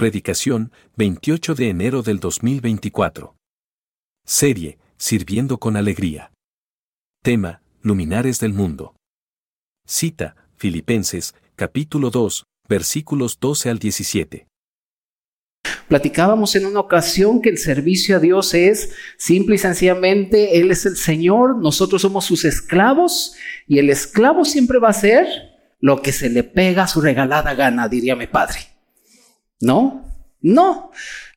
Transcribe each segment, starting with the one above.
Predicación, 28 de enero del 2024. Serie, Sirviendo con Alegría. Tema, Luminares del Mundo. Cita, Filipenses, capítulo 2, versículos 12 al 17. Platicábamos en una ocasión que el servicio a Dios es simple y sencillamente, Él es el Señor, nosotros somos sus esclavos y el esclavo siempre va a hacer lo que se le pega a su regalada gana, diría mi padre. ¿No? No,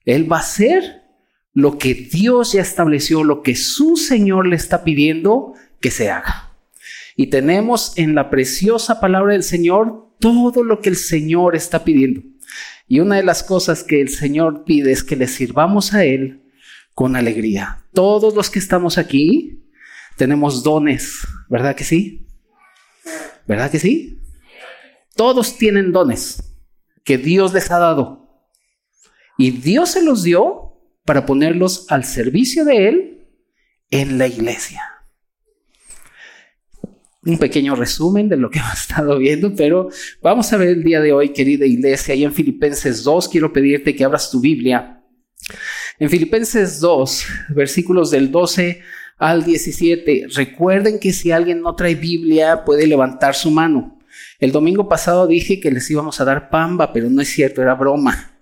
Él va a hacer lo que Dios ya estableció, lo que su Señor le está pidiendo que se haga. Y tenemos en la preciosa palabra del Señor todo lo que el Señor está pidiendo. Y una de las cosas que el Señor pide es que le sirvamos a Él con alegría. Todos los que estamos aquí tenemos dones, ¿verdad que sí? ¿Verdad que sí? Todos tienen dones que Dios les ha dado. Y Dios se los dio para ponerlos al servicio de Él en la iglesia. Un pequeño resumen de lo que hemos estado viendo, pero vamos a ver el día de hoy, querida iglesia, y en Filipenses 2 quiero pedirte que abras tu Biblia. En Filipenses 2, versículos del 12 al 17, recuerden que si alguien no trae Biblia puede levantar su mano. El domingo pasado dije que les íbamos a dar pamba, pero no es cierto, era broma.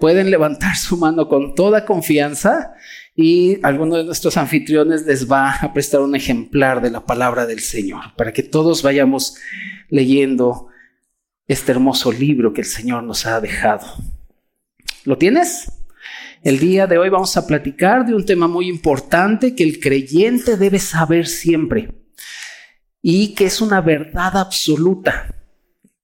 Pueden levantar su mano con toda confianza y alguno de nuestros anfitriones les va a prestar un ejemplar de la palabra del Señor para que todos vayamos leyendo este hermoso libro que el Señor nos ha dejado. ¿Lo tienes? El día de hoy vamos a platicar de un tema muy importante que el creyente debe saber siempre y que es una verdad absoluta.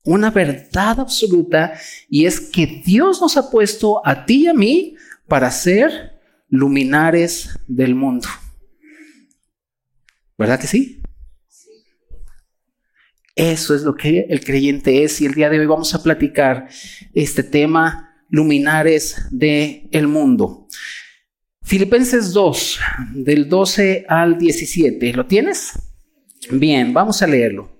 Una verdad absoluta y es que Dios nos ha puesto a ti y a mí para ser luminares del mundo. ¿Verdad que sí? Eso es lo que el creyente es y el día de hoy vamos a platicar este tema, luminares del el mundo. Filipenses 2, del 12 al 17, ¿lo tienes? Bien, vamos a leerlo.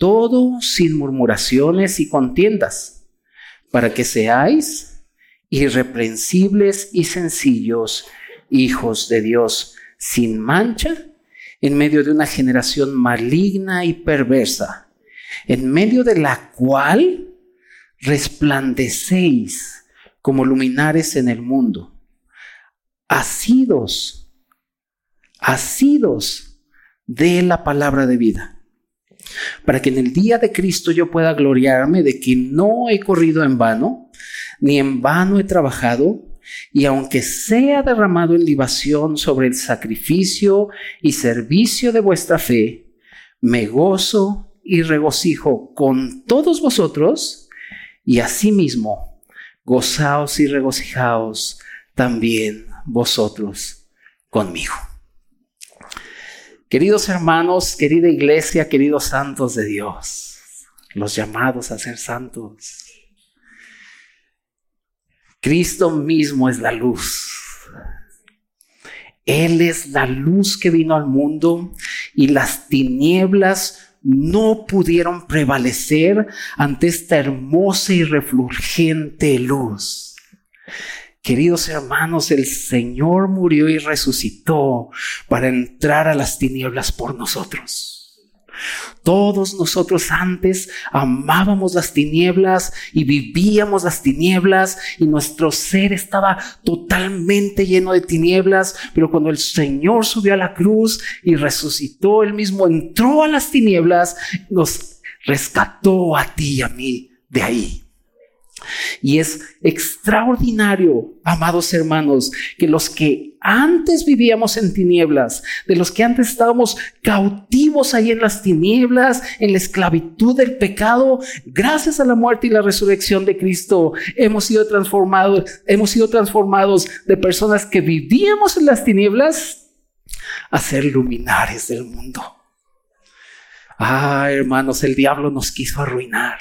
todo sin murmuraciones y contiendas, para que seáis irreprensibles y sencillos, hijos de Dios, sin mancha, en medio de una generación maligna y perversa, en medio de la cual resplandecéis como luminares en el mundo, asidos, asidos de la palabra de vida para que en el día de Cristo yo pueda gloriarme de que no he corrido en vano, ni en vano he trabajado, y aunque sea derramado en libación sobre el sacrificio y servicio de vuestra fe, me gozo y regocijo con todos vosotros, y asimismo gozaos y regocijaos también vosotros conmigo. Queridos hermanos, querida iglesia, queridos santos de Dios, los llamados a ser santos. Cristo mismo es la luz. Él es la luz que vino al mundo y las tinieblas no pudieron prevalecer ante esta hermosa y refulgente luz. Queridos hermanos, el Señor murió y resucitó para entrar a las tinieblas por nosotros. Todos nosotros antes amábamos las tinieblas y vivíamos las tinieblas y nuestro ser estaba totalmente lleno de tinieblas, pero cuando el Señor subió a la cruz y resucitó, él mismo entró a las tinieblas, nos rescató a ti y a mí de ahí. Y es extraordinario, amados hermanos, que los que antes vivíamos en tinieblas, de los que antes estábamos cautivos ahí en las tinieblas, en la esclavitud del pecado, gracias a la muerte y la resurrección de Cristo, hemos sido transformados, hemos sido transformados de personas que vivíamos en las tinieblas a ser luminares del mundo. Ah, hermanos, el diablo nos quiso arruinar.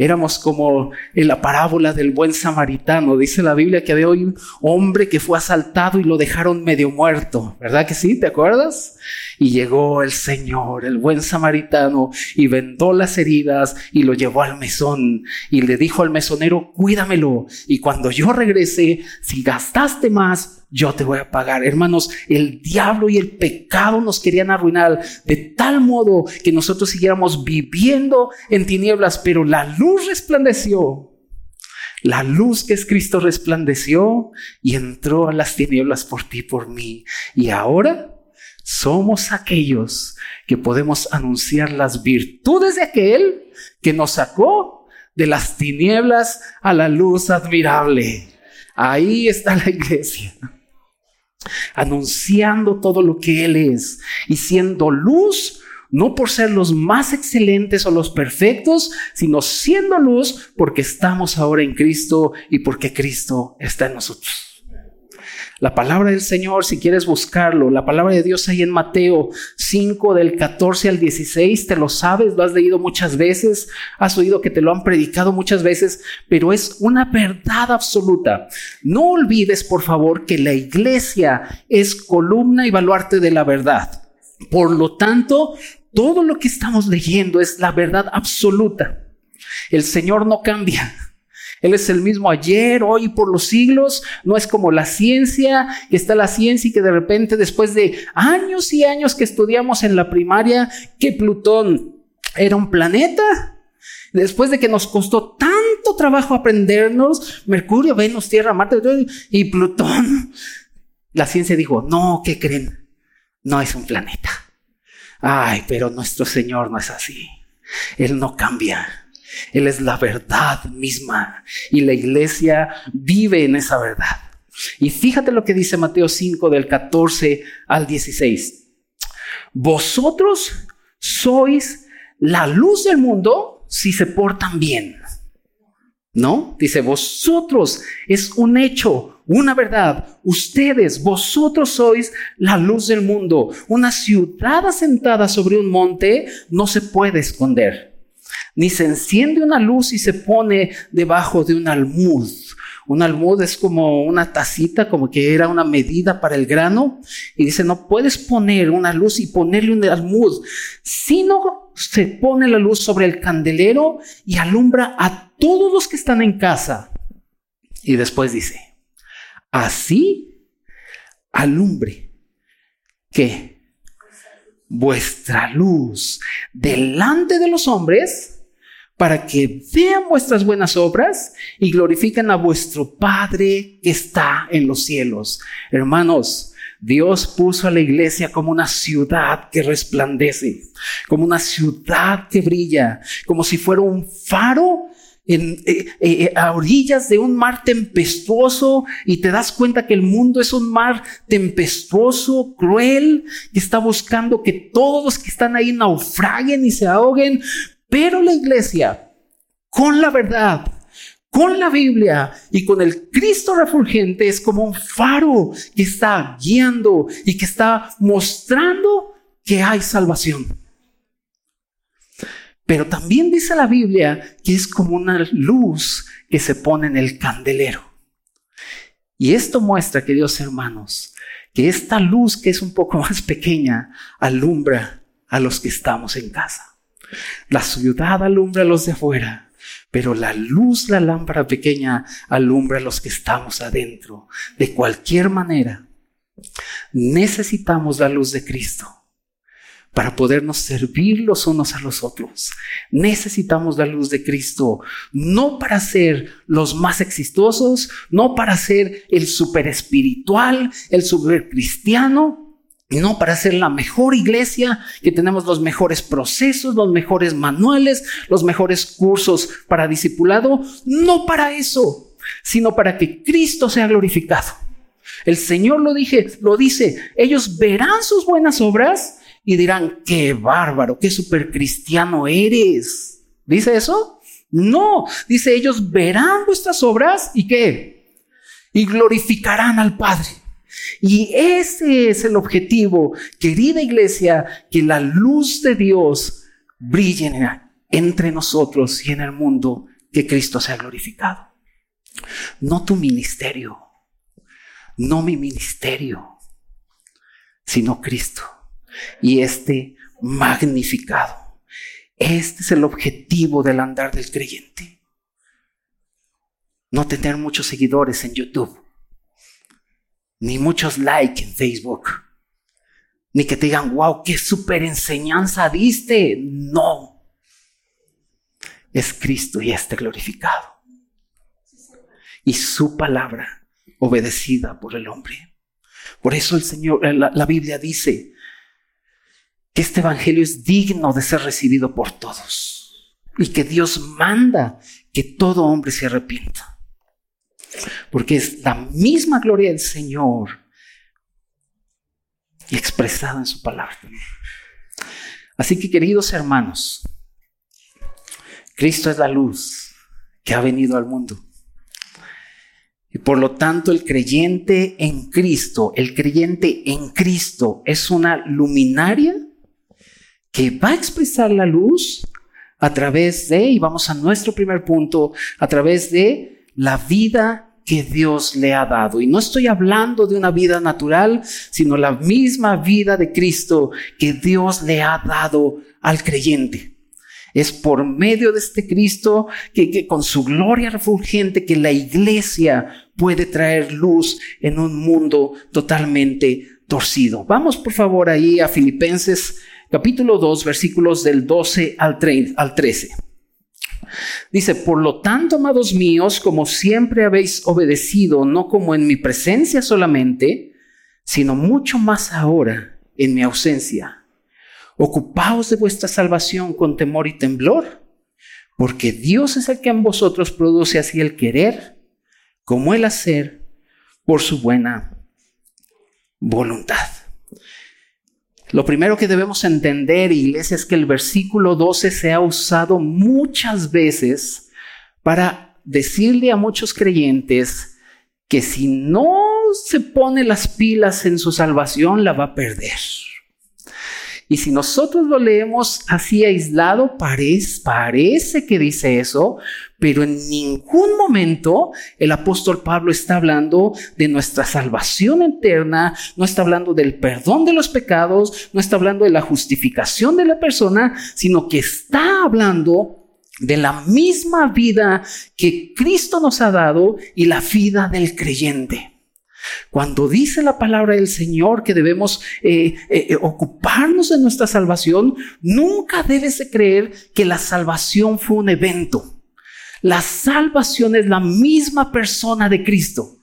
Éramos como en la parábola del buen samaritano. Dice la Biblia que había un hombre que fue asaltado y lo dejaron medio muerto. ¿Verdad que sí? ¿Te acuerdas? Y llegó el Señor, el buen samaritano, y vendó las heridas y lo llevó al mesón. Y le dijo al mesonero, cuídamelo. Y cuando yo regrese, si gastaste más, yo te voy a pagar. Hermanos, el diablo y el pecado nos querían arruinar de tal modo que nosotros siguiéramos viviendo en tinieblas, pero la luz resplandeció. La luz que es Cristo resplandeció y entró a las tinieblas por ti, por mí. Y ahora somos aquellos que podemos anunciar las virtudes de aquel que nos sacó de las tinieblas a la luz admirable. Ahí está la iglesia anunciando todo lo que Él es y siendo luz, no por ser los más excelentes o los perfectos, sino siendo luz porque estamos ahora en Cristo y porque Cristo está en nosotros. La palabra del Señor, si quieres buscarlo, la palabra de Dios ahí en Mateo 5 del 14 al 16, te lo sabes, lo has leído muchas veces, has oído que te lo han predicado muchas veces, pero es una verdad absoluta. No olvides, por favor, que la iglesia es columna y baluarte de la verdad. Por lo tanto, todo lo que estamos leyendo es la verdad absoluta. El Señor no cambia. Él es el mismo ayer, hoy por los siglos. No es como la ciencia, que está la ciencia y que de repente después de años y años que estudiamos en la primaria que Plutón era un planeta, después de que nos costó tanto trabajo aprendernos Mercurio, Venus, Tierra, Marte y Plutón, la ciencia dijo, no, ¿qué creen? No es un planeta. Ay, pero nuestro Señor no es así. Él no cambia. Él es la verdad misma y la iglesia vive en esa verdad. Y fíjate lo que dice Mateo 5 del 14 al 16. Vosotros sois la luz del mundo si se portan bien. ¿No? Dice, vosotros es un hecho, una verdad. Ustedes, vosotros sois la luz del mundo. Una ciudad asentada sobre un monte no se puede esconder ni se enciende una luz y se pone debajo de un almud. Un almud es como una tacita, como que era una medida para el grano. Y dice, no puedes poner una luz y ponerle un almud, sino se pone la luz sobre el candelero y alumbra a todos los que están en casa. Y después dice, así alumbre que vuestra luz delante de los hombres para que vean vuestras buenas obras y glorifiquen a vuestro Padre que está en los cielos. Hermanos, Dios puso a la iglesia como una ciudad que resplandece, como una ciudad que brilla, como si fuera un faro en, eh, eh, a orillas de un mar tempestuoso y te das cuenta que el mundo es un mar tempestuoso, cruel, que está buscando que todos los que están ahí naufraguen y se ahoguen, pero la iglesia, con la verdad, con la Biblia y con el Cristo refulgente, es como un faro que está guiando y que está mostrando que hay salvación. Pero también dice la Biblia que es como una luz que se pone en el candelero. Y esto muestra, queridos hermanos, que esta luz que es un poco más pequeña alumbra a los que estamos en casa. La ciudad alumbra a los de afuera, pero la luz, la lámpara pequeña, alumbra a los que estamos adentro. De cualquier manera, necesitamos la luz de Cristo para podernos servir los unos a los otros. Necesitamos la luz de Cristo, no para ser los más exitosos, no para ser el super espiritual, el super cristiano, no para ser la mejor iglesia, que tenemos los mejores procesos, los mejores manuales, los mejores cursos para discipulado, no para eso, sino para que Cristo sea glorificado. El Señor lo dije, lo dice, ellos verán sus buenas obras y dirán, qué bárbaro, qué super cristiano eres. ¿Dice eso? No, dice, ellos verán vuestras obras y qué? Y glorificarán al Padre. Y ese es el objetivo, querida iglesia, que la luz de Dios brille entre nosotros y en el mundo, que Cristo sea glorificado. No tu ministerio, no mi ministerio, sino Cristo. Y este magnificado. Este es el objetivo del andar del creyente. No tener muchos seguidores en YouTube ni muchos likes en Facebook, ni que te digan, wow, qué super enseñanza diste. No, es Cristo y este glorificado. Y su palabra obedecida por el hombre. Por eso el Señor, la, la Biblia dice que este evangelio es digno de ser recibido por todos y que Dios manda que todo hombre se arrepienta porque es la misma gloria del Señor y expresada en su palabra. Así que queridos hermanos, Cristo es la luz que ha venido al mundo. Y por lo tanto el creyente en Cristo, el creyente en Cristo es una luminaria que va a expresar la luz a través de, y vamos a nuestro primer punto, a través de la vida que Dios le ha dado. Y no estoy hablando de una vida natural, sino la misma vida de Cristo que Dios le ha dado al creyente. Es por medio de este Cristo que, con su gloria refulgente que la iglesia puede traer luz en un mundo totalmente torcido. Vamos por favor ahí a Filipenses capítulo 2 versículos del 12 al 13. Dice, por lo tanto, amados míos, como siempre habéis obedecido, no como en mi presencia solamente, sino mucho más ahora en mi ausencia. Ocupaos de vuestra salvación con temor y temblor, porque Dios es el que en vosotros produce así el querer como el hacer por su buena voluntad. Lo primero que debemos entender, iglesia, es que el versículo 12 se ha usado muchas veces para decirle a muchos creyentes que si no se pone las pilas en su salvación, la va a perder. Y si nosotros lo leemos así aislado, parece, parece que dice eso, pero en ningún momento el apóstol Pablo está hablando de nuestra salvación eterna, no está hablando del perdón de los pecados, no está hablando de la justificación de la persona, sino que está hablando de la misma vida que Cristo nos ha dado y la vida del creyente. Cuando dice la palabra del Señor que debemos eh, eh, eh, ocuparnos de nuestra salvación, nunca debes de creer que la salvación fue un evento. La salvación es la misma persona de Cristo.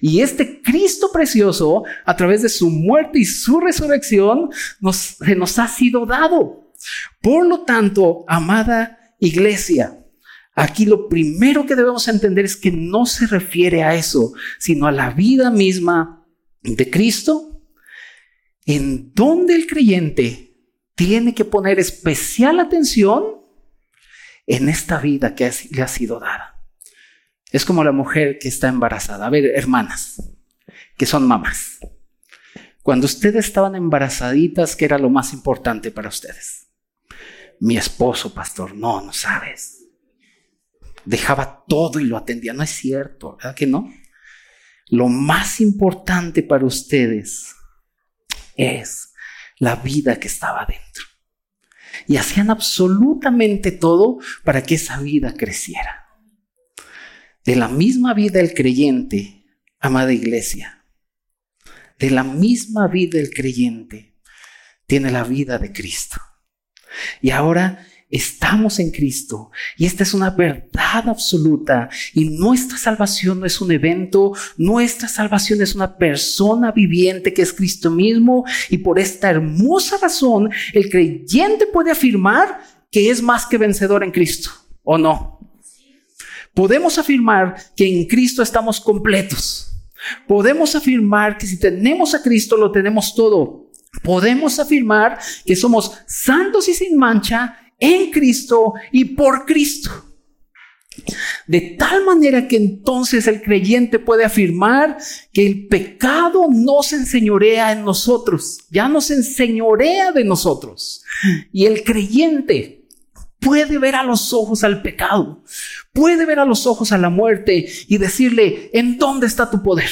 Y este Cristo precioso, a través de su muerte y su resurrección, nos, nos ha sido dado. Por lo tanto, amada iglesia, Aquí lo primero que debemos entender es que no se refiere a eso, sino a la vida misma de Cristo, en donde el creyente tiene que poner especial atención en esta vida que le ha sido dada. Es como la mujer que está embarazada. A ver, hermanas, que son mamás. Cuando ustedes estaban embarazaditas, ¿qué era lo más importante para ustedes? Mi esposo, pastor, no, no sabes dejaba todo y lo atendía. No es cierto, ¿verdad que no? Lo más importante para ustedes es la vida que estaba dentro. Y hacían absolutamente todo para que esa vida creciera. De la misma vida el creyente, amada iglesia, de la misma vida el creyente tiene la vida de Cristo. Y ahora estamos en Cristo y esta es una verdad absoluta y nuestra salvación no es un evento, nuestra salvación es una persona viviente que es Cristo mismo y por esta hermosa razón el creyente puede afirmar que es más que vencedor en Cristo, ¿o no? Podemos afirmar que en Cristo estamos completos. Podemos afirmar que si tenemos a Cristo lo tenemos todo. Podemos afirmar que somos santos y sin mancha en Cristo y por Cristo. De tal manera que entonces el creyente puede afirmar que el pecado no se enseñorea en nosotros, ya no se enseñorea de nosotros. Y el creyente puede ver a los ojos al pecado, puede ver a los ojos a la muerte y decirle, ¿en dónde está tu poder?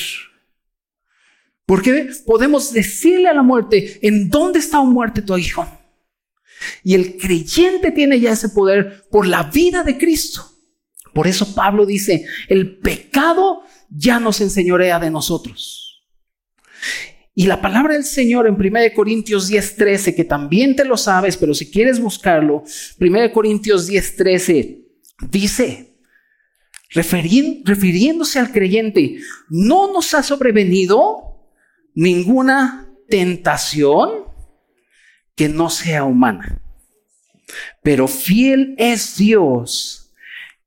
Porque podemos decirle a la muerte, ¿en dónde está muerte tu hijo? Y el creyente tiene ya ese poder por la vida de Cristo. Por eso Pablo dice, el pecado ya nos enseñorea de nosotros. Y la palabra del Señor en 1 Corintios 10:13, que también te lo sabes, pero si quieres buscarlo, 1 Corintios 10:13 dice, refiriéndose al creyente, no nos ha sobrevenido ninguna tentación que no sea humana. Pero fiel es Dios,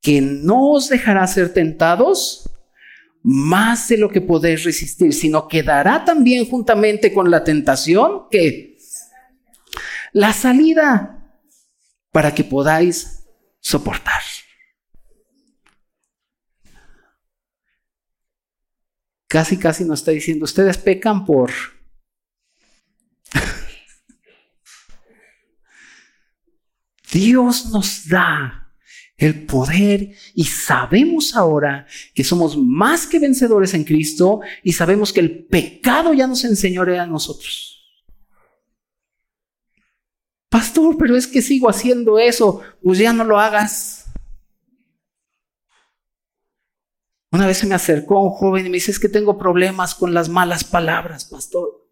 que no os dejará ser tentados más de lo que podéis resistir, sino que dará también juntamente con la tentación que la salida para que podáis soportar. Casi, casi nos está diciendo, ustedes pecan por Dios nos da el poder y sabemos ahora que somos más que vencedores en Cristo y sabemos que el pecado ya nos enseñorea a nosotros. Pastor, pero es que sigo haciendo eso, pues ya no lo hagas. Una vez se me acercó un joven y me dice, es que tengo problemas con las malas palabras, pastor.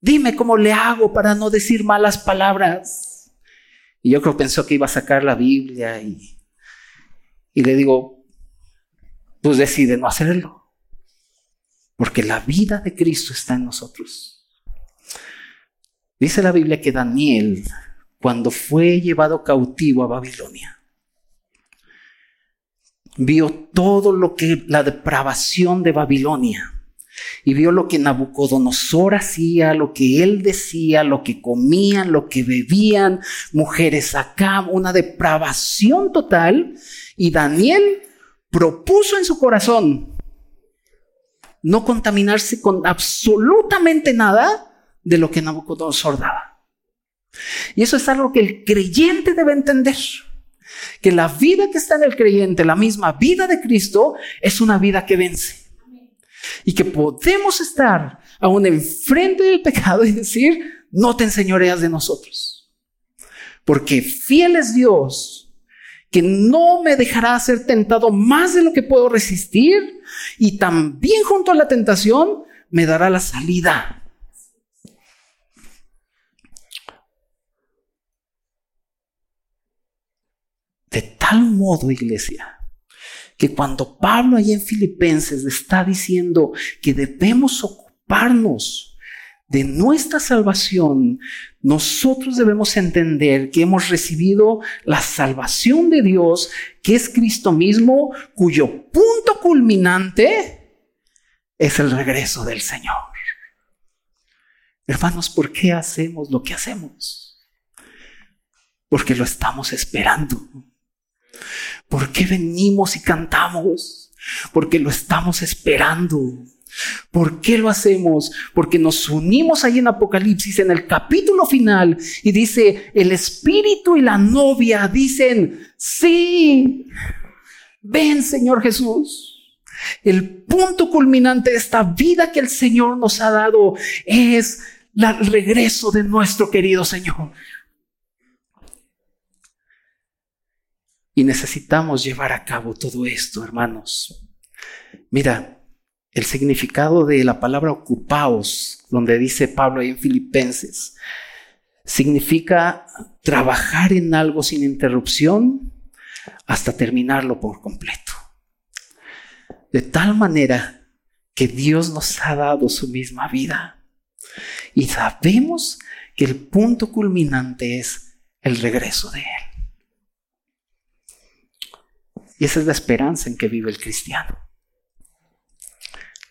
Dime cómo le hago para no decir malas palabras. Y yo creo que pensó que iba a sacar la Biblia y, y le digo, pues decide no hacerlo. Porque la vida de Cristo está en nosotros. Dice la Biblia que Daniel, cuando fue llevado cautivo a Babilonia, vio todo lo que la depravación de Babilonia y vio lo que Nabucodonosor hacía, lo que él decía, lo que comían, lo que bebían, mujeres acá, una depravación total. Y Daniel propuso en su corazón no contaminarse con absolutamente nada de lo que Nabucodonosor daba. Y eso es algo que el creyente debe entender. Que la vida que está en el creyente, la misma vida de Cristo, es una vida que vence y que podemos estar aún enfrente del pecado y decir, no te enseñoreas de nosotros. Porque fiel es Dios, que no me dejará ser tentado más de lo que puedo resistir y también junto a la tentación me dará la salida. De tal modo, iglesia, que cuando Pablo ahí en Filipenses está diciendo que debemos ocuparnos de nuestra salvación, nosotros debemos entender que hemos recibido la salvación de Dios, que es Cristo mismo, cuyo punto culminante es el regreso del Señor. Hermanos, ¿por qué hacemos lo que hacemos? Porque lo estamos esperando. ¿Por qué venimos y cantamos? Porque lo estamos esperando. ¿Por qué lo hacemos? Porque nos unimos ahí en Apocalipsis, en el capítulo final, y dice, el espíritu y la novia dicen, sí, ven Señor Jesús. El punto culminante de esta vida que el Señor nos ha dado es el regreso de nuestro querido Señor. Y necesitamos llevar a cabo todo esto, hermanos. Mira, el significado de la palabra ocupaos, donde dice Pablo ahí en Filipenses, significa trabajar en algo sin interrupción hasta terminarlo por completo. De tal manera que Dios nos ha dado su misma vida. Y sabemos que el punto culminante es el regreso de Él. Y esa es la esperanza en que vive el cristiano.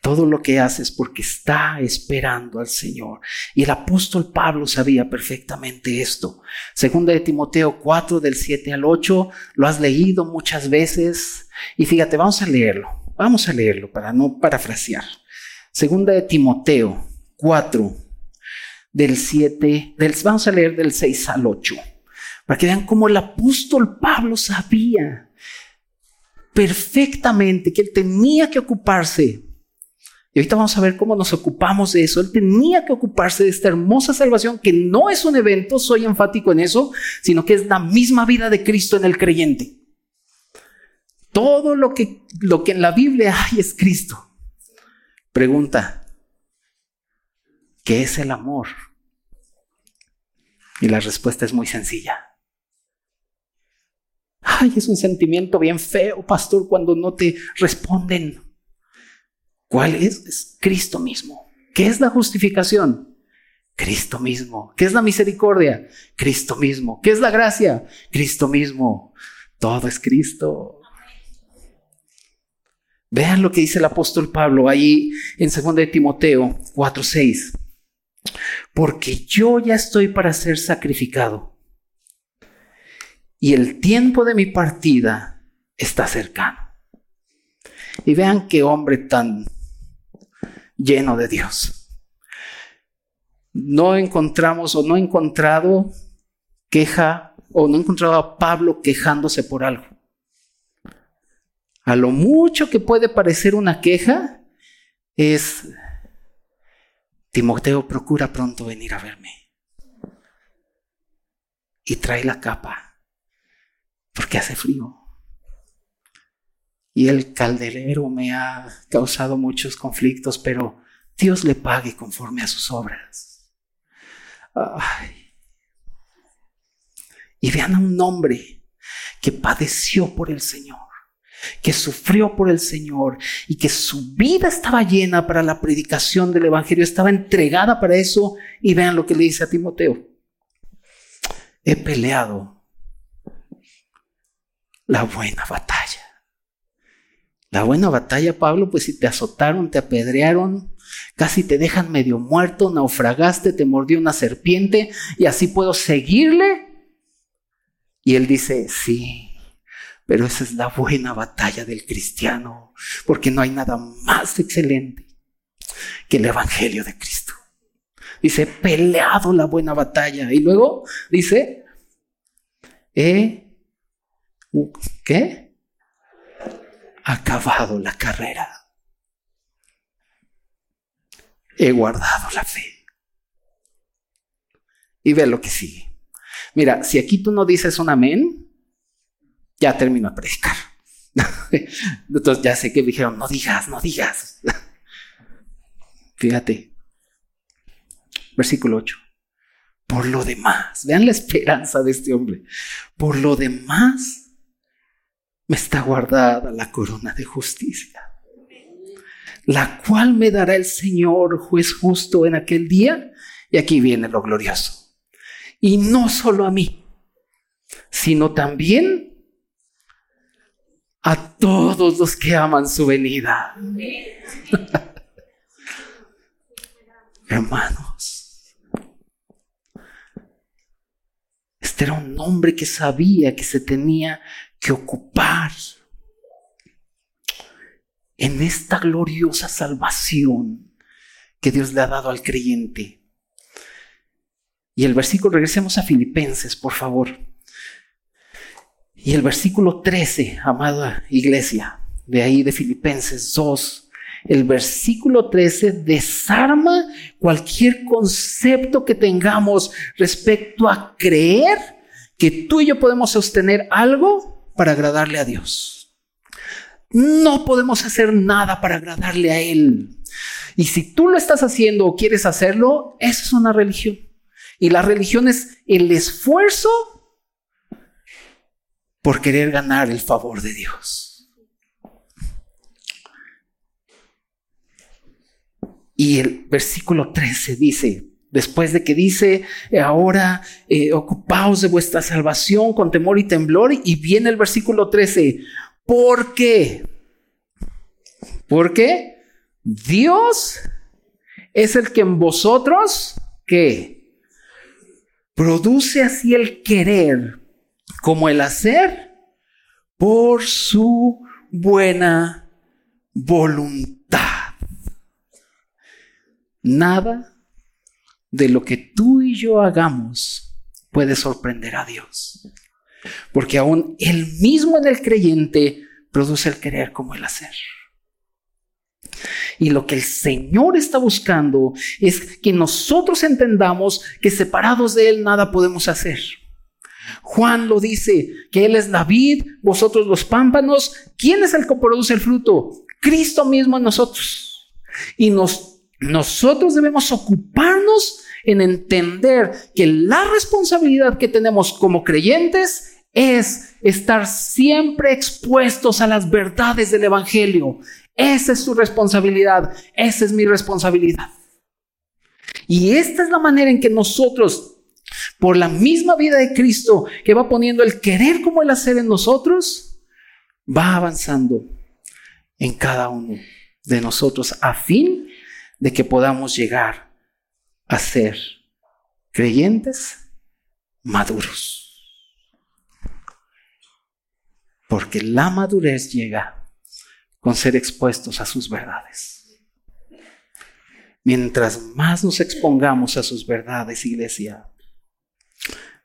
Todo lo que hace es porque está esperando al Señor. Y el apóstol Pablo sabía perfectamente esto. Segunda de Timoteo 4 del 7 al 8, lo has leído muchas veces. Y fíjate, vamos a leerlo. Vamos a leerlo para no parafrasear. Segunda de Timoteo 4 del 7, del, vamos a leer del 6 al 8. Para que vean cómo el apóstol Pablo sabía perfectamente que él tenía que ocuparse y ahorita vamos a ver cómo nos ocupamos de eso. Él tenía que ocuparse de esta hermosa salvación que no es un evento, soy enfático en eso, sino que es la misma vida de Cristo en el creyente. Todo lo que, lo que en la Biblia hay es Cristo. Pregunta, ¿qué es el amor? Y la respuesta es muy sencilla. Ay, es un sentimiento bien feo, pastor, cuando no te responden. ¿Cuál es? Es Cristo mismo. ¿Qué es la justificación? Cristo mismo. ¿Qué es la misericordia? Cristo mismo. ¿Qué es la gracia? Cristo mismo. Todo es Cristo. Vean lo que dice el apóstol Pablo ahí en 2 de Timoteo 4:6. Porque yo ya estoy para ser sacrificado. Y el tiempo de mi partida está cercano. Y vean qué hombre tan lleno de Dios. No encontramos o no he encontrado queja o no he encontrado a Pablo quejándose por algo. A lo mucho que puede parecer una queja es, Timoteo procura pronto venir a verme. Y trae la capa, porque hace frío y el calderero me ha causado muchos conflictos, pero Dios le pague conforme a sus obras. Y vean a un hombre que padeció por el Señor, que sufrió por el Señor y que su vida estaba llena para la predicación del Evangelio, estaba entregada para eso. Y vean lo que le dice a Timoteo. He peleado la buena batalla. La buena batalla, Pablo, pues si te azotaron, te apedrearon, casi te dejan medio muerto, naufragaste, te mordió una serpiente y así puedo seguirle. Y él dice, sí, pero esa es la buena batalla del cristiano, porque no hay nada más excelente que el Evangelio de Cristo. Dice, peleado la buena batalla. Y luego dice, ¿eh? ¿Qué? acabado la carrera. He guardado la fe. Y ve lo que sigue. Mira, si aquí tú no dices un amén, ya termino a predicar. Entonces ya sé que dijeron, no digas, no digas. Fíjate. Versículo 8. Por lo demás, vean la esperanza de este hombre. Por lo demás, me está guardada la corona de justicia, la cual me dará el Señor juez justo en aquel día. Y aquí viene lo glorioso. Y no solo a mí, sino también a todos los que aman su venida. Hermanos, este era un hombre que sabía que se tenía que ocupar en esta gloriosa salvación que Dios le ha dado al creyente. Y el versículo, regresemos a Filipenses, por favor. Y el versículo 13, amada iglesia, de ahí de Filipenses 2, el versículo 13 desarma cualquier concepto que tengamos respecto a creer que tú y yo podemos sostener algo para agradarle a Dios. No podemos hacer nada para agradarle a Él. Y si tú lo estás haciendo o quieres hacerlo, eso es una religión. Y la religión es el esfuerzo por querer ganar el favor de Dios. Y el versículo 13 dice, después de que dice, ahora eh, ocupaos de vuestra salvación con temor y temblor, y viene el versículo 13, ¿por qué? Porque Dios es el que en vosotros, ¿qué? Produce así el querer como el hacer por su buena voluntad. Nada de lo que tú y yo hagamos puede sorprender a Dios. Porque aún Él mismo en el creyente produce el querer como el hacer. Y lo que el Señor está buscando es que nosotros entendamos que separados de Él nada podemos hacer. Juan lo dice, que Él es la vid, vosotros los pámpanos. ¿Quién es el que produce el fruto? Cristo mismo en nosotros. Y nos, nosotros debemos ocuparnos en entender que la responsabilidad que tenemos como creyentes es estar siempre expuestos a las verdades del Evangelio. Esa es su responsabilidad, esa es mi responsabilidad. Y esta es la manera en que nosotros, por la misma vida de Cristo, que va poniendo el querer como el hacer en nosotros, va avanzando en cada uno de nosotros a fin de que podamos llegar a ser creyentes maduros. Porque la madurez llega con ser expuestos a sus verdades. Mientras más nos expongamos a sus verdades, iglesia,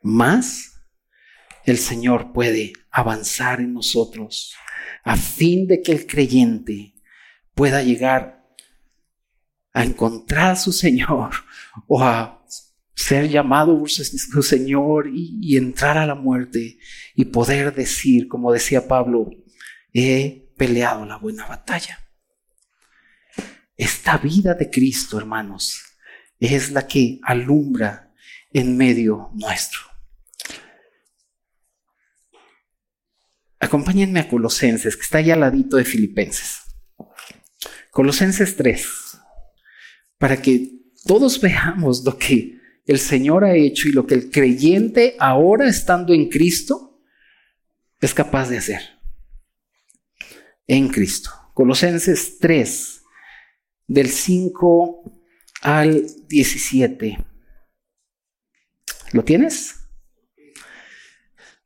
más el Señor puede avanzar en nosotros a fin de que el creyente pueda llegar a encontrar a su Señor o a ser llamado su Señor y, entrar a la muerte y poder decir, como decía Pablo, he peleado la buena batalla. Esta vida de Cristo, hermanos, es la que alumbra en medio nuestro. Acompáñenme a Colosenses, que está allá al ladito de Filipenses. Colosenses 3, para que todos veamos lo que el Señor ha hecho y lo que el creyente ahora estando en Cristo es capaz de hacer. En Cristo. Colosenses 3, del 5 al 17. ¿Lo tienes?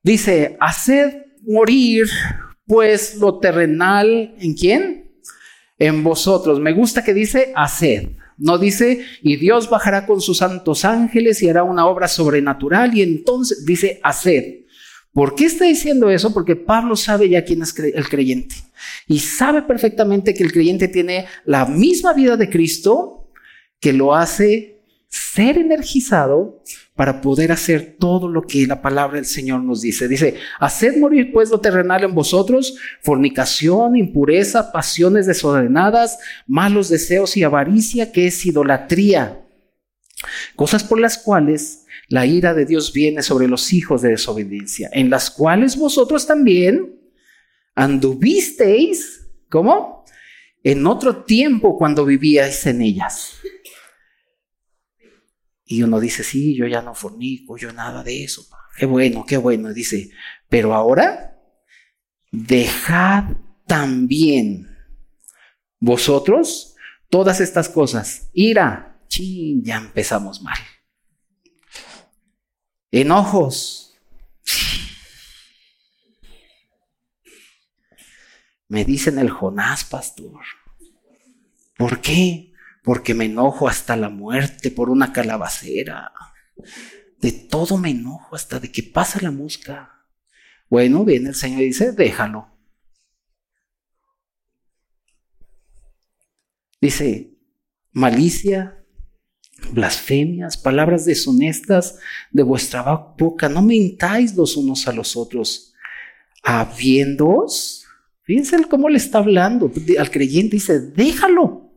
Dice, haced morir pues lo terrenal en quién? En vosotros. Me gusta que dice, haced. No dice, y Dios bajará con sus santos ángeles y hará una obra sobrenatural y entonces dice, hacer. ¿Por qué está diciendo eso? Porque Pablo sabe ya quién es el creyente y sabe perfectamente que el creyente tiene la misma vida de Cristo que lo hace ser energizado para poder hacer todo lo que la palabra del Señor nos dice. Dice, haced morir pues lo terrenal en vosotros, fornicación, impureza, pasiones desordenadas, malos deseos y avaricia, que es idolatría. Cosas por las cuales la ira de Dios viene sobre los hijos de desobediencia, en las cuales vosotros también anduvisteis, ¿cómo? En otro tiempo cuando vivíais en ellas y uno dice, sí, yo ya no fornico, yo nada de eso. Qué bueno, qué bueno. Dice, pero ahora dejad también vosotros todas estas cosas. Ira, chin, ya empezamos mal. Enojos. Me dicen el Jonás, pastor. ¿Por qué? Porque me enojo hasta la muerte por una calabacera. De todo me enojo hasta de que pasa la mosca. Bueno, viene el Señor y dice, déjalo. Dice, malicia, blasfemias, palabras deshonestas de vuestra boca, no mentáis los unos a los otros, habiéndoos, fíjense cómo le está hablando al creyente, dice, déjalo.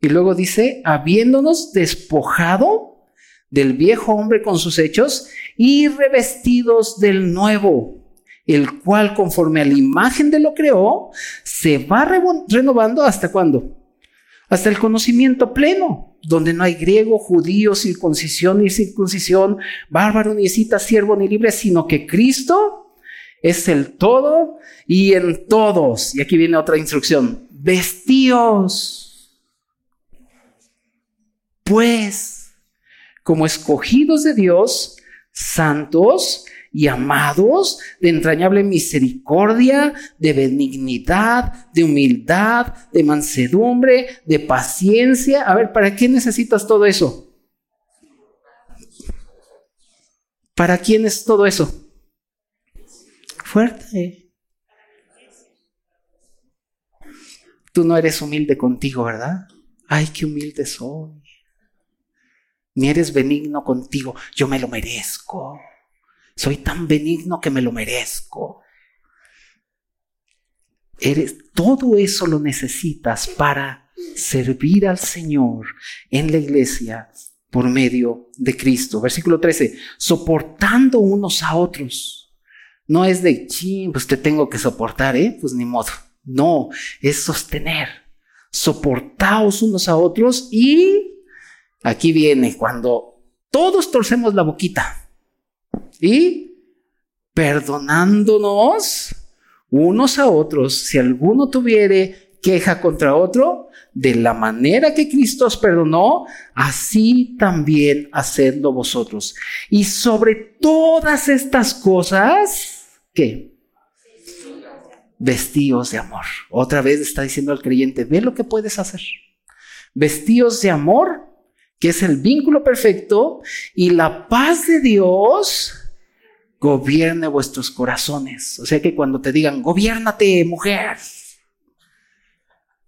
Y luego dice, habiéndonos despojado del viejo hombre con sus hechos y revestidos del nuevo, el cual conforme a la imagen de lo creó, se va renovando hasta cuándo? Hasta el conocimiento pleno, donde no hay griego, judío, circuncisión ni circuncisión, bárbaro ni cita, siervo ni libre, sino que Cristo es el todo y en todos. Y aquí viene otra instrucción, vestíos. Pues, como escogidos de Dios, santos y amados, de entrañable misericordia, de benignidad, de humildad, de mansedumbre, de paciencia. A ver, ¿para qué necesitas todo eso? ¿Para quién es todo eso? Fuerte. Tú no eres humilde contigo, ¿verdad? Ay, qué humilde soy. Ni eres benigno contigo. Yo me lo merezco. Soy tan benigno que me lo merezco. Eres, todo eso lo necesitas para servir al Señor en la iglesia por medio de Cristo. Versículo 13, soportando unos a otros. No es de, ching, pues te tengo que soportar, ¿eh? Pues ni modo. No, es sostener. Soportaos unos a otros y aquí viene cuando todos torcemos la boquita y perdonándonos unos a otros, si alguno tuviere queja contra otro, de la manera que Cristo os perdonó, así también hacedlo vosotros. Y sobre todas estas cosas, ¿qué? Vestíos de amor. Otra vez está diciendo al creyente, ve lo que puedes hacer. Vestíos de amor, que es el vínculo perfecto, y la paz de Dios gobierne vuestros corazones. O sea que cuando te digan, gobiernate, mujer,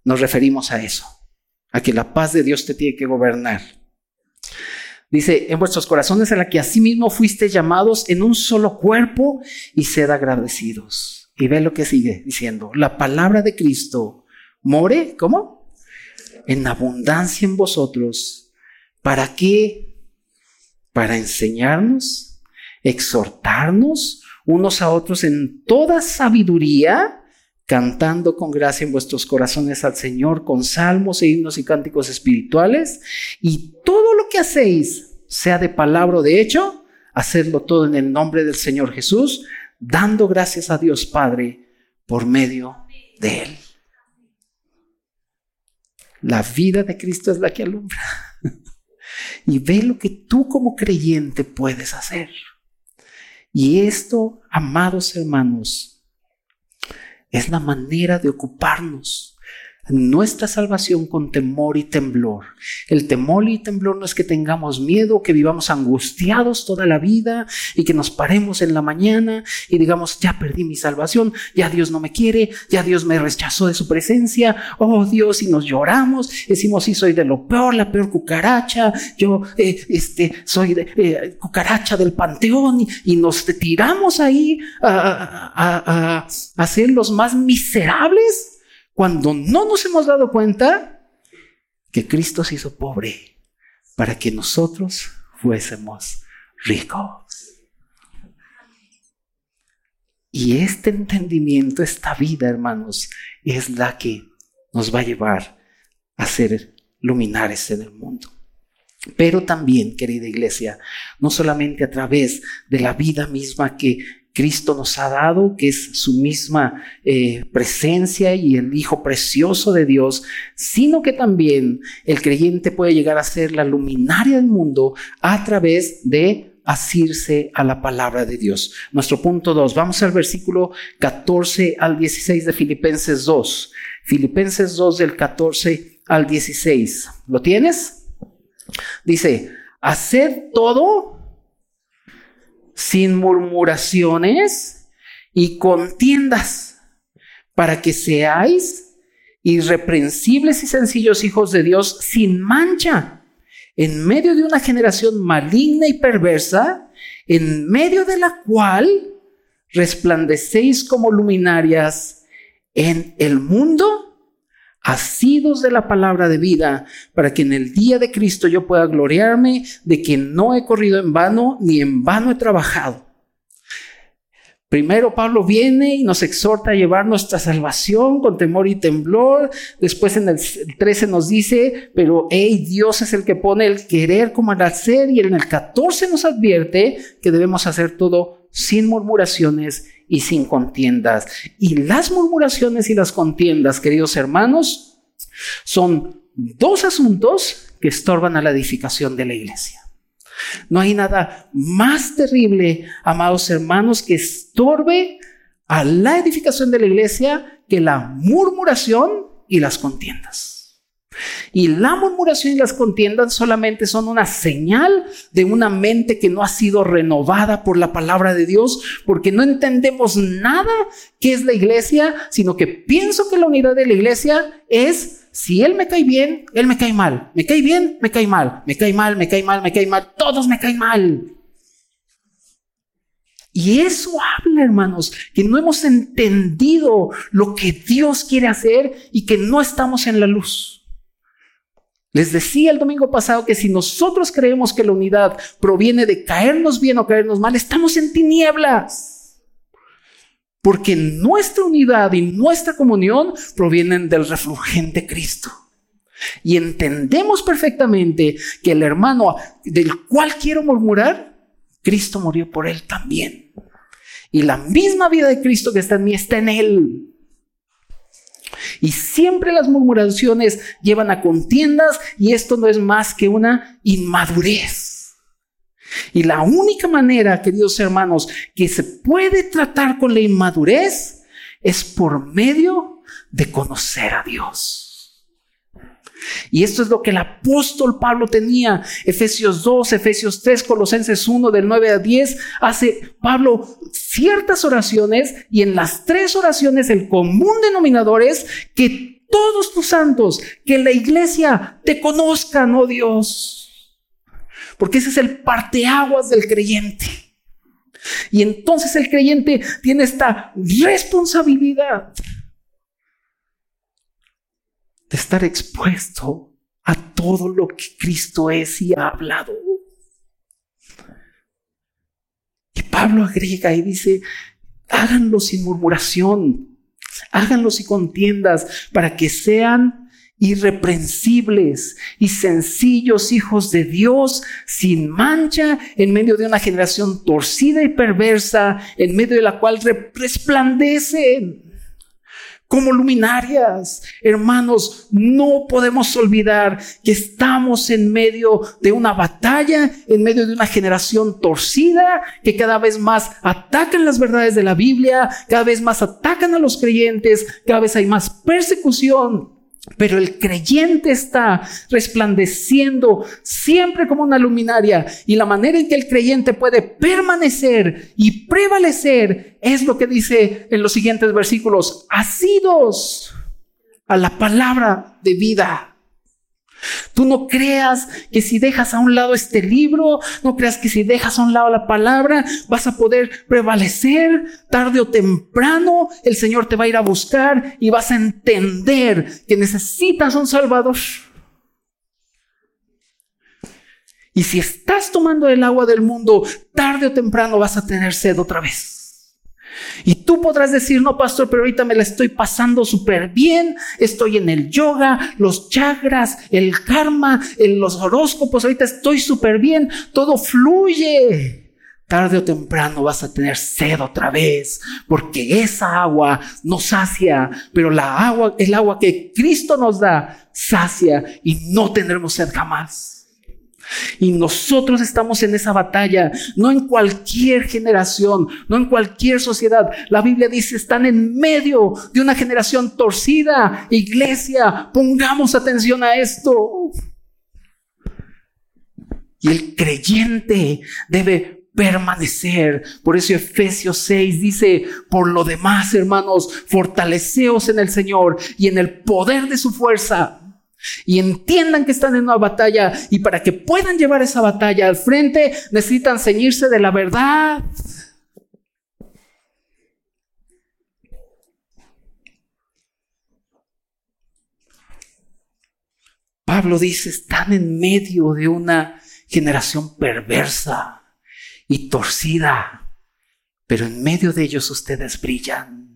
nos referimos a eso, a que la paz de Dios te tiene que gobernar. Dice, en vuestros corazones a la que asimismo fuiste llamados en un solo cuerpo y sed agradecidos. Y ve lo que sigue diciendo, la palabra de Cristo more, ¿cómo? En abundancia en vosotros. ¿Para qué? Para enseñarnos exhortarnos unos a otros en toda sabiduría, cantando con gracia en vuestros corazones al Señor con salmos e himnos y cánticos espirituales, y todo lo que hacéis, sea de palabra o de hecho, hacedlo todo en el nombre del Señor Jesús, dando gracias a Dios Padre por medio de Él. La vida de Cristo es la que alumbra. Y ve lo que tú como creyente puedes hacer. Y esto, amados hermanos, es la manera de ocuparnos nuestra salvación con temor y temblor. El temor y temblor no es que tengamos miedo, que vivamos angustiados toda la vida y que nos paremos en la mañana y digamos, ya perdí mi salvación, ya Dios no me quiere, ya Dios me rechazó de su presencia, oh Dios, y nos lloramos, decimos, sí, soy de lo peor, la peor cucaracha, yo eh, este, soy de, eh, cucaracha del panteón y, nos tiramos ahí a, a ser los más miserables cuando no nos hemos dado cuenta que Cristo se hizo pobre para que nosotros fuésemos ricos. Y este entendimiento, esta vida, hermanos, es la que nos va a llevar a ser luminares en el mundo. Pero también, querida iglesia, no solamente a través de la vida misma que Cristo nos ha dado, que es su misma eh, presencia y el Hijo precioso de Dios, sino que también el creyente puede llegar a ser la luminaria del mundo a través de asirse a la palabra de Dios. Nuestro punto 2, vamos al versículo 14 al 16 de Filipenses 2. Filipenses 2 del 14 al 16. ¿Lo tienes? Dice, haced todo sin murmuraciones y contiendas, para que seáis irreprensibles y sencillos hijos de Dios sin mancha, en medio de una generación maligna y perversa, en medio de la cual resplandecéis como luminarias en el mundo asidos de la palabra de vida, para que en el día de Cristo yo pueda gloriarme de que no he corrido en vano, ni en vano he trabajado. Primero Pablo viene y nos exhorta a llevar nuestra salvación con temor y temblor. Después en el 13 nos dice, pero hey, Dios es el que pone el querer como el hacer. Y en el 14 nos advierte que debemos hacer todo sin murmuraciones y sin contiendas. Y las murmuraciones y las contiendas, queridos hermanos, son dos asuntos que estorban a la edificación de la iglesia. No hay nada más terrible, amados hermanos, que estorbe a la edificación de la iglesia que la murmuración y las contiendas. Y la murmuración y las contiendas solamente son una señal de una mente que no ha sido renovada por la palabra de Dios, porque no entendemos nada que es la iglesia, sino que pienso que la unidad de la iglesia es si él me cae bien, él me cae mal. Me cae bien, me cae mal. Me cae mal, me cae mal, me cae mal. Todos me caen mal. Y eso habla, hermanos, que no hemos entendido lo que Dios quiere hacer y que no estamos en la luz. Les decía el domingo pasado que si nosotros creemos que la unidad proviene de caernos bien o caernos mal, estamos en tinieblas. Porque nuestra unidad y nuestra comunión provienen del refulgente Cristo. Y entendemos perfectamente que el hermano del cual quiero murmurar, Cristo murió por él también. Y la misma vida de Cristo que está en mí está en él. Y siempre las murmuraciones llevan a contiendas y esto no es más que una inmadurez. Y la única manera, queridos hermanos, que se puede tratar con la inmadurez es por medio de conocer a Dios. Y esto es lo que el apóstol Pablo tenía. Efesios 2, Efesios 3, Colosenses 1, del 9 a 10, hace Pablo ciertas oraciones y en las tres oraciones el común denominador es que todos tus santos, que la iglesia te conozcan, oh Dios. Porque ese es el parteaguas del creyente. Y entonces el creyente tiene esta responsabilidad de estar expuesto a todo lo que Cristo es y ha hablado. Y Pablo agrega y dice, háganlo sin murmuración, háganlo sin contiendas, para que sean irreprensibles y sencillos hijos de Dios, sin mancha, en medio de una generación torcida y perversa, en medio de la cual resplandecen como luminarias. Hermanos, no podemos olvidar que estamos en medio de una batalla, en medio de una generación torcida, que cada vez más atacan las verdades de la Biblia, cada vez más atacan a los creyentes, cada vez hay más persecución. Pero el creyente está resplandeciendo siempre como una luminaria y la manera en que el creyente puede permanecer y prevalecer es lo que dice en los siguientes versículos, asidos a la palabra de vida. Tú no creas que si dejas a un lado este libro, no creas que si dejas a un lado la palabra, vas a poder prevalecer tarde o temprano. El Señor te va a ir a buscar y vas a entender que necesitas un Salvador. Y si estás tomando el agua del mundo, tarde o temprano vas a tener sed otra vez. Y tú podrás decir, no, pastor, pero ahorita me la estoy pasando súper bien, estoy en el yoga, los chakras, el karma, en los horóscopos, ahorita estoy súper bien, todo fluye. Tarde o temprano vas a tener sed otra vez, porque esa agua no sacia, pero la agua, el agua que Cristo nos da, sacia y no tendremos sed jamás. Y nosotros estamos en esa batalla, no en cualquier generación, no en cualquier sociedad. La Biblia dice, están en medio de una generación torcida. Iglesia, pongamos atención a esto. Y el creyente debe permanecer. Por eso Efesios 6 dice, por lo demás, hermanos, fortaleceos en el Señor y en el poder de su fuerza y entiendan que están en una batalla y para que puedan llevar esa batalla al frente necesitan ceñirse de la verdad. Pablo dice, están en medio de una generación perversa y torcida, pero en medio de ellos ustedes brillan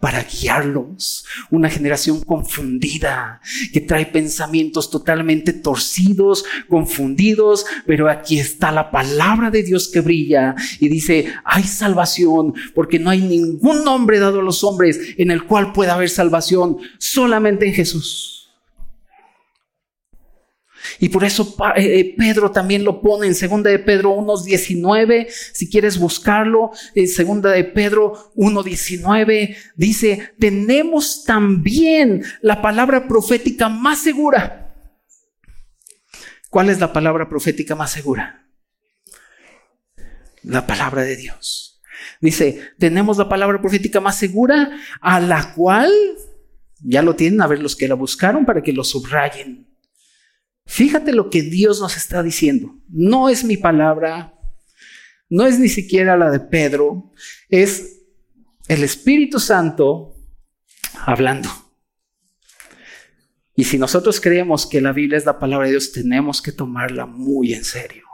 para guiarlos. Una generación confundida que trae pensamientos totalmente torcidos, confundidos, pero aquí está la palabra de Dios que brilla y dice, hay salvación porque no hay ningún nombre dado a los hombres en el cual pueda haber salvación, solamente en Jesús. Y por eso eh, eh, Pedro también lo pone en segunda de Pedro 1.19, si quieres buscarlo, en segunda de Pedro 1.19 dice, tenemos también la palabra profética más segura. ¿Cuál es la palabra profética más segura? La palabra de Dios. Dice, tenemos la palabra profética más segura a la cual, ya lo tienen, a ver los que la buscaron para que lo subrayen. Fíjate lo que Dios nos está diciendo. No es mi palabra, no es ni siquiera la de Pedro, es el Espíritu Santo hablando. Y si nosotros creemos que la Biblia es la palabra de Dios, tenemos que tomarla muy en serio.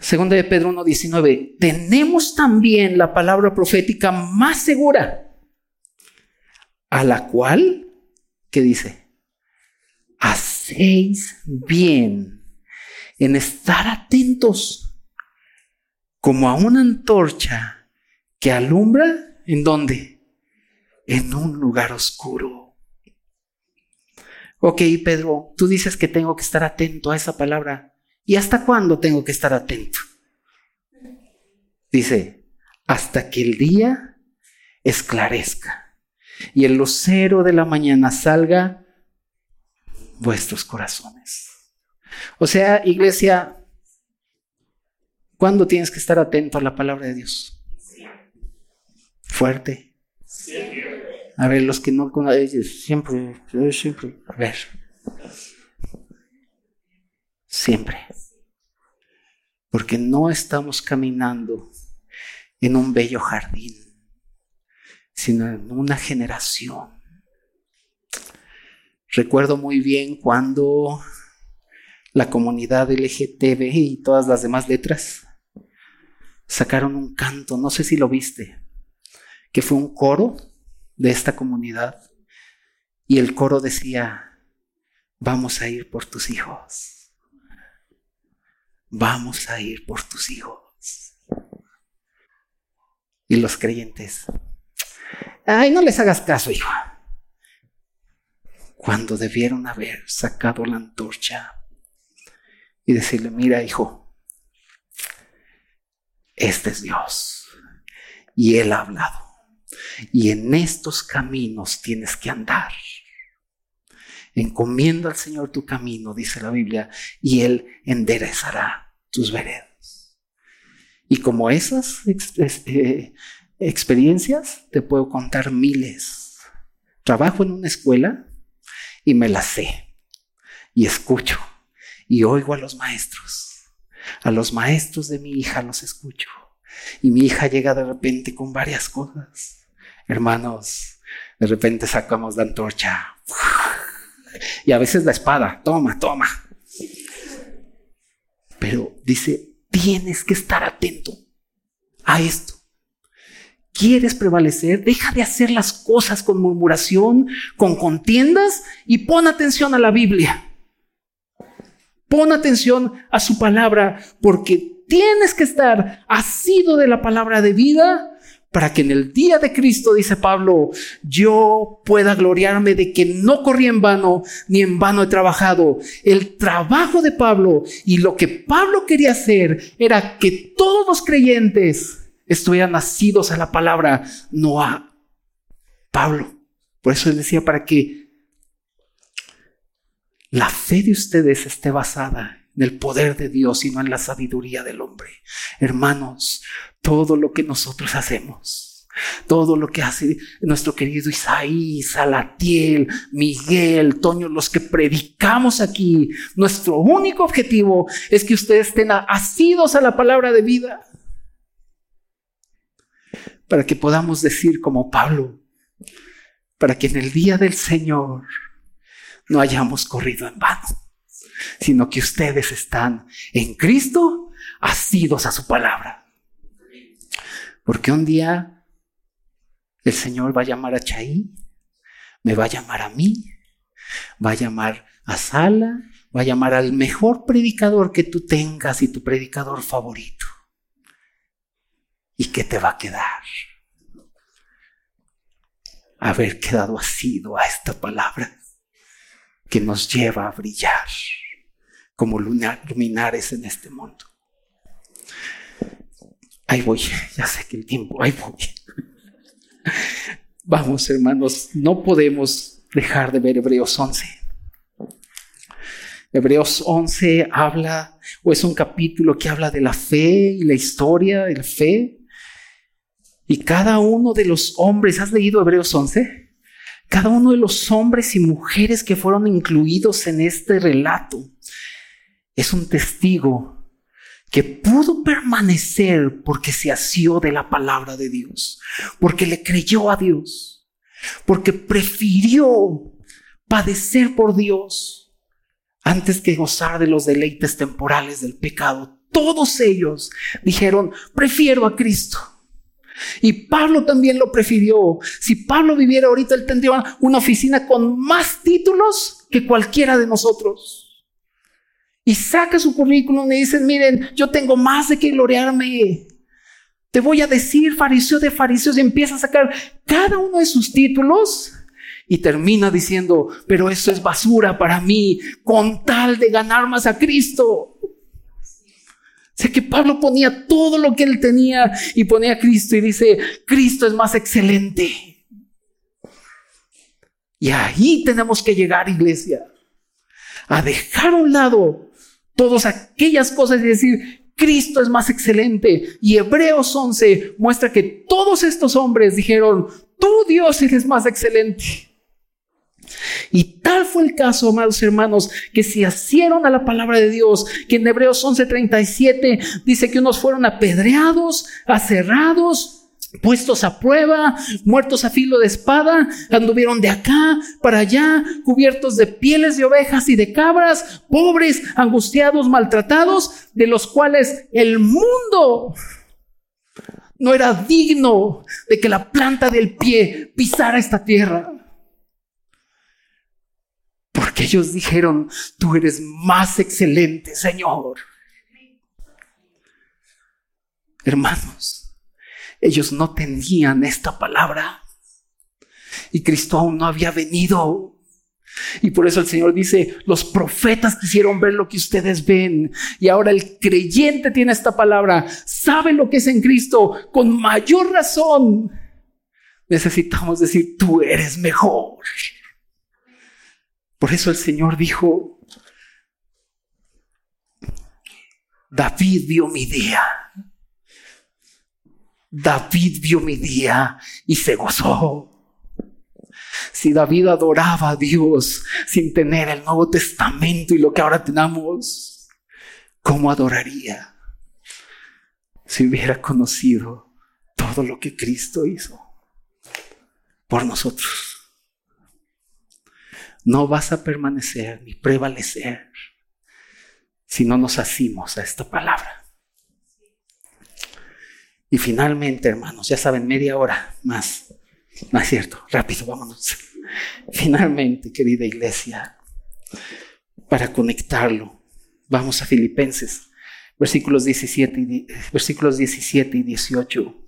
Segunda de Pedro 1.19, tenemos también la palabra profética más segura, a la cual, ¿qué dice? Hacéis bien en estar atentos como a una antorcha que alumbra en dónde? En un lugar oscuro. Ok, Pedro, tú dices que tengo que estar atento a esa palabra. ¿Y hasta cuándo tengo que estar atento? Dice, hasta que el día esclarezca y el lucero de la mañana salga vuestros corazones. O sea, iglesia, ¿cuándo tienes que estar atento a la palabra de Dios? Fuerte. A ver, los que no con ellos, siempre, siempre, a ver. Siempre. Porque no estamos caminando en un bello jardín, sino en una generación Recuerdo muy bien cuando la comunidad LGTB y todas las demás letras sacaron un canto, no sé si lo viste, que fue un coro de esta comunidad y el coro decía, vamos a ir por tus hijos, vamos a ir por tus hijos. Y los creyentes, ay, no les hagas caso, hijo cuando debieron haber sacado la antorcha y decirle, mira hijo, este es Dios y Él ha hablado. Y en estos caminos tienes que andar. Encomienda al Señor tu camino, dice la Biblia, y Él enderezará tus veredas. Y como esas eh, experiencias, te puedo contar miles. Trabajo en una escuela y me la sé. Y escucho y oigo a los maestros. A los maestros de mi hija los escucho. Y mi hija llega de repente con varias cosas. Hermanos, de repente sacamos la antorcha. Y a veces la espada. Toma, toma. Pero dice, tienes que estar atento a esto quieres prevalecer, deja de hacer las cosas con murmuración, con contiendas y pon atención a la Biblia. Pon atención a su palabra porque tienes que estar asido de la palabra de vida para que en el día de Cristo, dice Pablo, yo pueda gloriarme de que no corrí en vano ni en vano he trabajado. El trabajo de Pablo y lo que Pablo quería hacer era que todos los creyentes estuvieran nacidos a la palabra, no a Pablo. Por eso él decía, para que la fe de ustedes esté basada en el poder de Dios y no en la sabiduría del hombre. Hermanos, todo lo que nosotros hacemos, todo lo que hace nuestro querido Isaí, Salatiel, Miguel, Toño, los que predicamos aquí, nuestro único objetivo es que ustedes estén asidos a la palabra de vida para que podamos decir como Pablo, para que en el día del Señor no hayamos corrido en vano, sino que ustedes están en Cristo, asidos a su palabra. Porque un día el Señor va a llamar a Chaí, me va a llamar a mí, va a llamar a Sala, va a llamar al mejor predicador que tú tengas y tu predicador favorito. ¿Y qué te va a quedar? Haber quedado asido a esta palabra que nos lleva a brillar como luminares en este mundo. Ahí voy, ya sé que el tiempo, ahí voy. Vamos, hermanos, no podemos dejar de ver Hebreos 11. Hebreos 11 habla, o es un capítulo que habla de la fe y la historia de la fe. Y cada uno de los hombres, ¿has leído Hebreos 11? Cada uno de los hombres y mujeres que fueron incluidos en este relato es un testigo que pudo permanecer porque se asió de la palabra de Dios, porque le creyó a Dios, porque prefirió padecer por Dios antes que gozar de los deleites temporales del pecado. Todos ellos dijeron, prefiero a Cristo. Y Pablo también lo prefirió. Si Pablo viviera ahorita, él tendría una oficina con más títulos que cualquiera de nosotros y saca su currículum y dice, miren, yo tengo más de que gloriarme. Te voy a decir fariseo de fariseos y empieza a sacar cada uno de sus títulos y termina diciendo, pero eso es basura para mí con tal de ganar más a Cristo. Sé que Pablo ponía todo lo que él tenía y ponía a Cristo y dice, Cristo es más excelente. Y ahí tenemos que llegar, iglesia, a dejar a un lado todas aquellas cosas y decir, Cristo es más excelente. Y Hebreos 11 muestra que todos estos hombres dijeron, tú Dios eres más excelente. Y tal fue el caso, amados hermanos, que se asieron a la palabra de Dios, que en Hebreos 11:37 dice que unos fueron apedreados, aserrados, puestos a prueba, muertos a filo de espada, anduvieron de acá para allá, cubiertos de pieles de ovejas y de cabras, pobres, angustiados, maltratados, de los cuales el mundo no era digno de que la planta del pie pisara esta tierra. Porque ellos dijeron, tú eres más excelente, Señor. Hermanos, ellos no tenían esta palabra. Y Cristo aún no había venido. Y por eso el Señor dice, los profetas quisieron ver lo que ustedes ven. Y ahora el creyente tiene esta palabra, sabe lo que es en Cristo. Con mayor razón necesitamos decir, tú eres mejor. Por eso el Señor dijo, David vio mi día David vio mi día y se gozó. Si David adoraba a Dios sin tener el Nuevo Testamento y lo que ahora tenemos, ¿cómo adoraría si hubiera conocido todo lo que Cristo hizo por nosotros? No vas a permanecer ni prevalecer si no nos asimos a esta palabra. Y finalmente, hermanos, ya saben, media hora más. No es cierto, rápido, vámonos. Finalmente, querida iglesia, para conectarlo, vamos a Filipenses, versículos 17 y, versículos 17 y 18.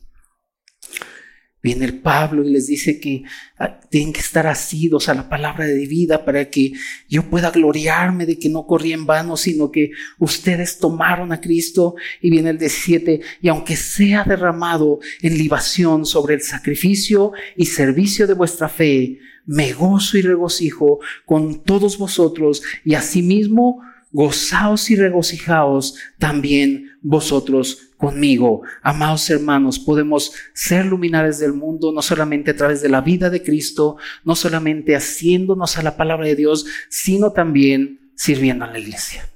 Viene el Pablo y les dice que ah, tienen que estar asidos a la palabra de vida para que yo pueda gloriarme de que no corrí en vano, sino que ustedes tomaron a Cristo. Y viene el 17, y aunque sea derramado en libación sobre el sacrificio y servicio de vuestra fe, me gozo y regocijo con todos vosotros y asimismo gozaos y regocijaos también vosotros conmigo. Amados hermanos, podemos ser luminares del mundo no solamente a través de la vida de Cristo, no solamente haciéndonos a la palabra de Dios, sino también sirviendo a la iglesia.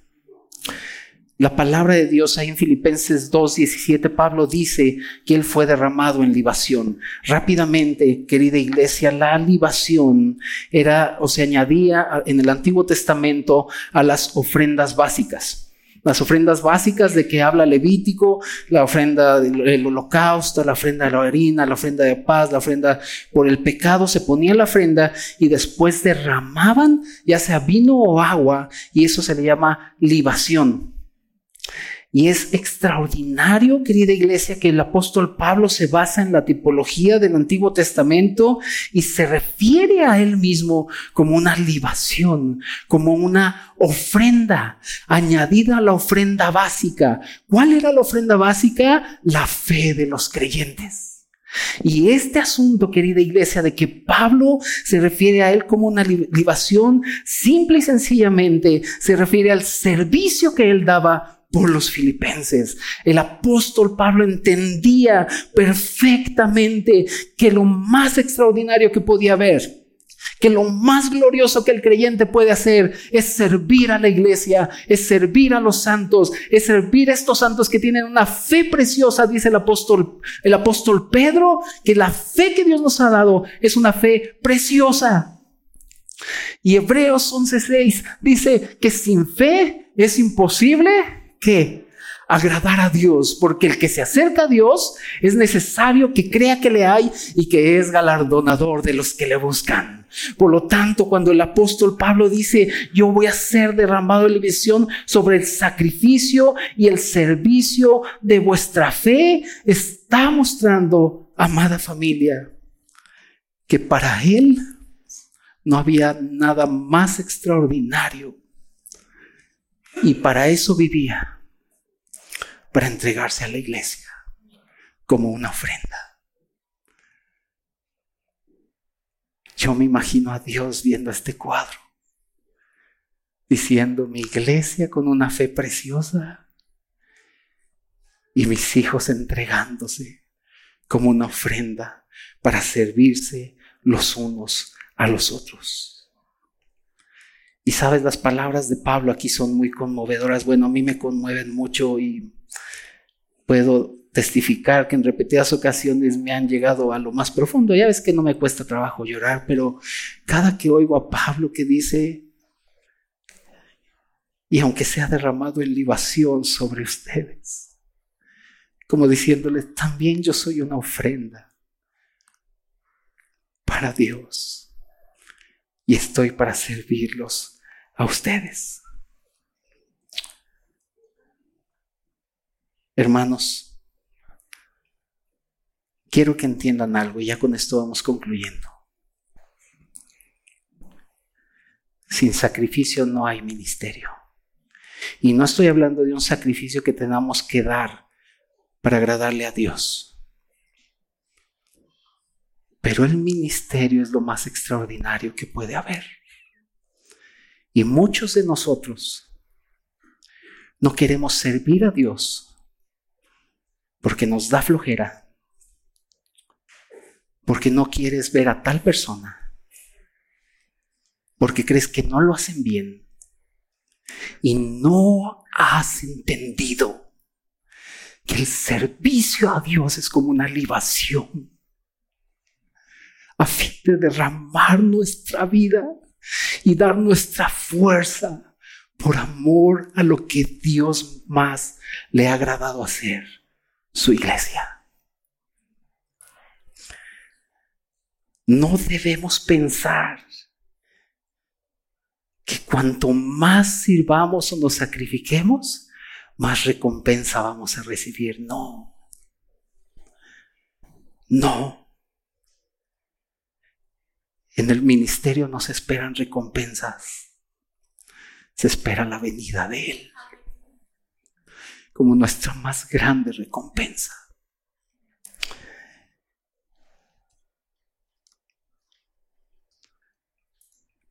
La palabra de Dios ahí en Filipenses 2, 17, Pablo dice que él fue derramado en libación. Rápidamente, querida iglesia, la libación era o se añadía en el Antiguo Testamento a las ofrendas básicas las ofrendas básicas de que habla Levítico, la ofrenda del holocausto, la ofrenda de la harina, la ofrenda de paz, la ofrenda por el pecado, se ponía la ofrenda y después derramaban ya sea vino o agua y eso se le llama libación. Y es extraordinario, querida iglesia, que el apóstol Pablo se basa en la tipología del Antiguo Testamento y se refiere a él mismo como una libación, como una ofrenda añadida a la ofrenda básica. ¿Cuál era la ofrenda básica? La fe de los creyentes. Y este asunto, querida iglesia, de que Pablo se refiere a él como una libación, simple y sencillamente se refiere al servicio que él daba por los filipenses. El apóstol Pablo entendía perfectamente que lo más extraordinario que podía haber, que lo más glorioso que el creyente puede hacer es servir a la iglesia, es servir a los santos, es servir a estos santos que tienen una fe preciosa, dice el apóstol, el apóstol Pedro, que la fe que Dios nos ha dado es una fe preciosa. Y Hebreos 11:6 dice que sin fe es imposible ¿Qué? Agradar a Dios, porque el que se acerca a Dios es necesario que crea que le hay y que es galardonador de los que le buscan. Por lo tanto, cuando el apóstol Pablo dice, yo voy a ser derramado la visión sobre el sacrificio y el servicio de vuestra fe, está mostrando, amada familia, que para él no había nada más extraordinario y para eso vivía, para entregarse a la iglesia como una ofrenda. Yo me imagino a Dios viendo este cuadro, diciendo mi iglesia con una fe preciosa y mis hijos entregándose como una ofrenda para servirse los unos a los otros. Y sabes, las palabras de Pablo aquí son muy conmovedoras. Bueno, a mí me conmueven mucho y puedo testificar que en repetidas ocasiones me han llegado a lo más profundo. Ya ves que no me cuesta trabajo llorar, pero cada que oigo a Pablo que dice, y aunque sea derramado en libación sobre ustedes, como diciéndoles, también yo soy una ofrenda para Dios y estoy para servirlos a ustedes. Hermanos, quiero que entiendan algo y ya con esto vamos concluyendo. Sin sacrificio no hay ministerio. Y no estoy hablando de un sacrificio que tenemos que dar para agradarle a Dios. Pero el ministerio es lo más extraordinario que puede haber. Y muchos de nosotros no queremos servir a Dios porque nos da flojera, porque no quieres ver a tal persona, porque crees que no lo hacen bien y no has entendido que el servicio a Dios es como una libación a fin de derramar nuestra vida y dar nuestra fuerza por amor a lo que Dios más le ha agradado hacer, su iglesia. No debemos pensar que cuanto más sirvamos o nos sacrifiquemos, más recompensa vamos a recibir. No. No. En el ministerio no se esperan recompensas, se espera la venida de Él como nuestra más grande recompensa.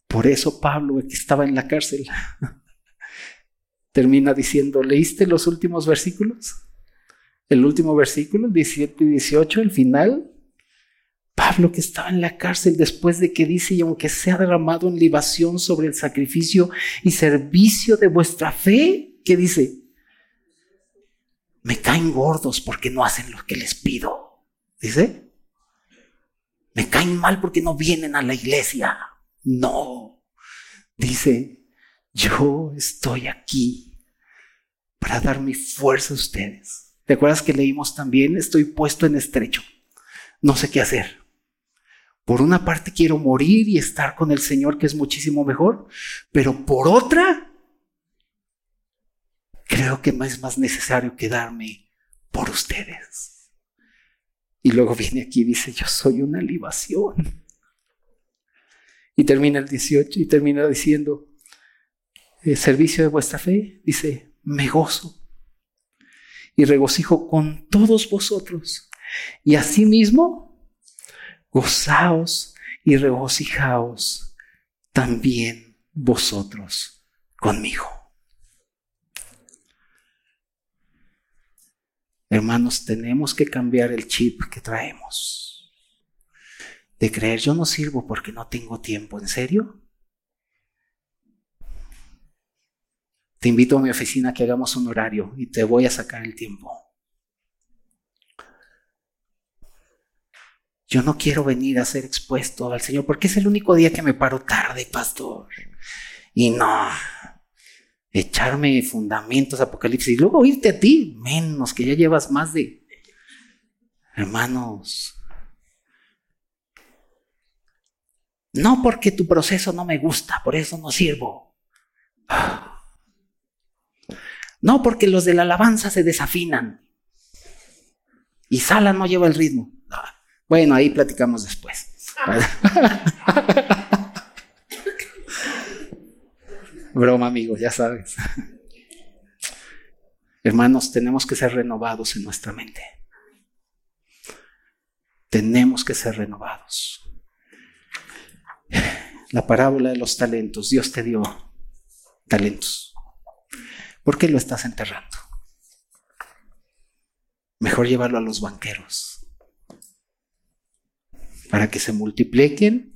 Por eso Pablo, que estaba en la cárcel, termina diciendo, ¿leíste los últimos versículos? El último versículo, 17 y 18, el final. Pablo que estaba en la cárcel después de que dice, y aunque sea derramado en libación sobre el sacrificio y servicio de vuestra fe, que dice, me caen gordos porque no hacen lo que les pido. Dice, me caen mal porque no vienen a la iglesia. No, dice, yo estoy aquí para dar mi fuerza a ustedes. ¿Te acuerdas que leímos también? Estoy puesto en estrecho. No sé qué hacer. Por una parte quiero morir y estar con el Señor, que es muchísimo mejor, pero por otra, creo que es más necesario quedarme por ustedes. Y luego viene aquí y dice, yo soy una libación. Y termina el 18 y termina diciendo, el servicio de vuestra fe, dice, me gozo y regocijo con todos vosotros. Y asimismo, gozaos y regocijaos también vosotros conmigo. Hermanos, tenemos que cambiar el chip que traemos. De creer yo no sirvo porque no tengo tiempo. ¿En serio? Te invito a mi oficina a que hagamos un horario y te voy a sacar el tiempo. Yo no quiero venir a ser expuesto al Señor porque es el único día que me paro tarde, pastor. Y no, echarme fundamentos, apocalipsis y luego irte a ti, menos que ya llevas más de... Hermanos, no porque tu proceso no me gusta, por eso no sirvo. No porque los de la alabanza se desafinan y Sala no lleva el ritmo. Bueno, ahí platicamos después. Broma, amigo, ya sabes. Hermanos, tenemos que ser renovados en nuestra mente. Tenemos que ser renovados. La parábola de los talentos. Dios te dio talentos. ¿Por qué lo estás enterrando? Mejor llevarlo a los banqueros para que se multipliquen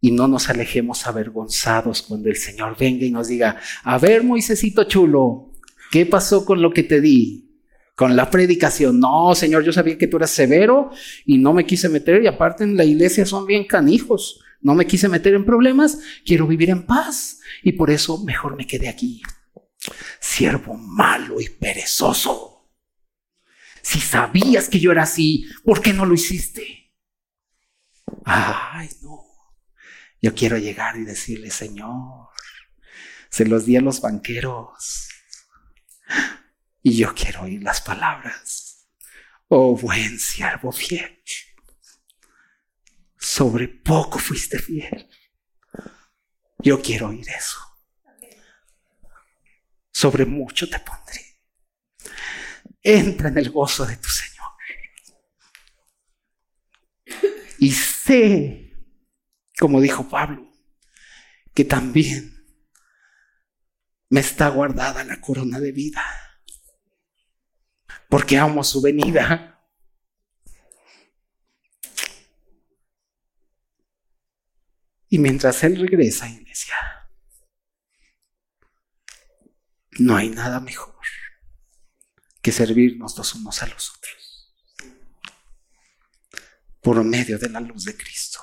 y no nos alejemos avergonzados cuando el Señor venga y nos diga, a ver, Moisésito chulo, ¿qué pasó con lo que te di? Con la predicación. No, Señor, yo sabía que tú eras severo y no me quise meter y aparte en la iglesia son bien canijos. No me quise meter en problemas, quiero vivir en paz y por eso mejor me quedé aquí. Siervo malo y perezoso. Si sabías que yo era así, ¿por qué no lo hiciste? Ay, no. Yo quiero llegar y decirle, Señor, se los di a los banqueros. Y yo quiero oír las palabras. Oh, buen siervo fiel. Sobre poco fuiste fiel. Yo quiero oír eso. Sobre mucho te pondré. Entra en el gozo de tu Señor. Y sé, como dijo Pablo, que también me está guardada la corona de vida. Porque amo su venida. Y mientras Él regresa, iglesia, no hay nada mejor que servirnos los unos a los otros por medio de la luz de Cristo.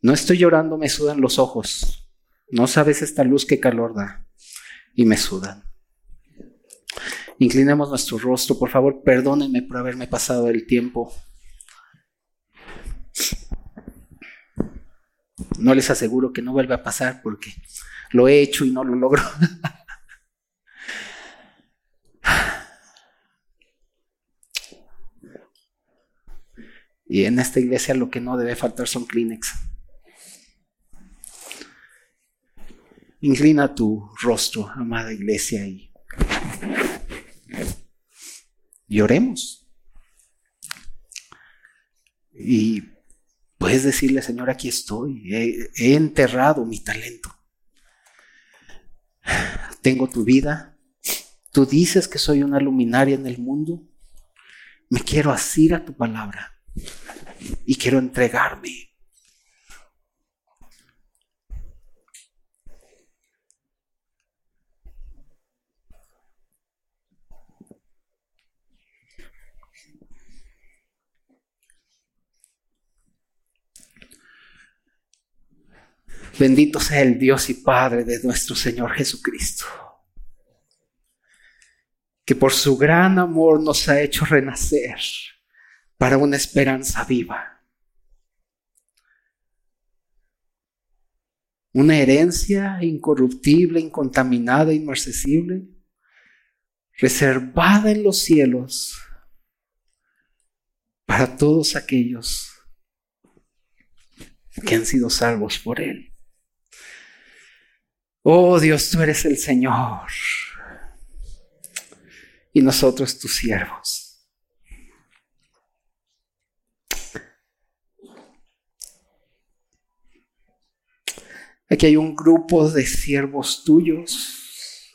No estoy llorando, me sudan los ojos. No sabes esta luz qué calor da y me sudan. Inclinemos nuestro rostro, por favor, perdónenme por haberme pasado el tiempo. No les aseguro que no vuelva a pasar porque lo he hecho y no lo logro. Y en esta iglesia lo que no debe faltar son Kleenex. Inclina tu rostro, amada iglesia, y, y oremos. Y puedes decirle, Señor, aquí estoy, he, he enterrado mi talento. Tengo tu vida. Tú dices que soy una luminaria en el mundo. Me quiero asir a tu palabra y quiero entregarme. Bendito sea el Dios y Padre de nuestro Señor Jesucristo, que por su gran amor nos ha hecho renacer para una esperanza viva. Una herencia incorruptible, incontaminada, inmarcesible, reservada en los cielos para todos aquellos que han sido salvos por Él. Oh Dios, tú eres el Señor y nosotros tus siervos. Aquí hay un grupo de siervos tuyos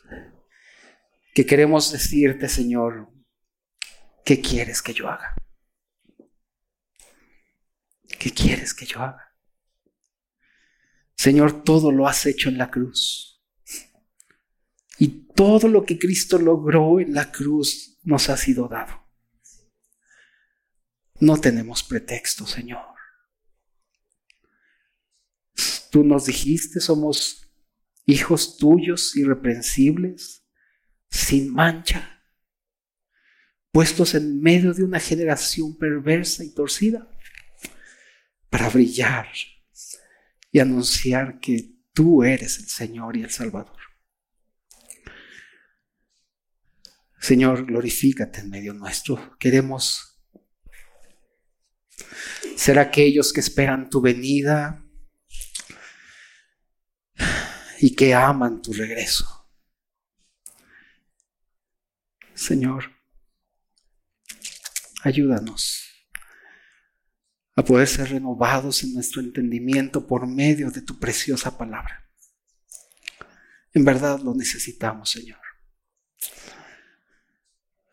que queremos decirte, Señor, ¿qué quieres que yo haga? ¿Qué quieres que yo haga? Señor, todo lo has hecho en la cruz. Y todo lo que Cristo logró en la cruz nos ha sido dado. No tenemos pretexto, Señor. Tú nos dijiste, somos hijos tuyos irreprensibles, sin mancha, puestos en medio de una generación perversa y torcida, para brillar y anunciar que tú eres el Señor y el Salvador. Señor, glorifícate en medio nuestro. Queremos ser aquellos que esperan tu venida y que aman tu regreso. Señor, ayúdanos a poder ser renovados en nuestro entendimiento por medio de tu preciosa palabra. En verdad lo necesitamos, Señor.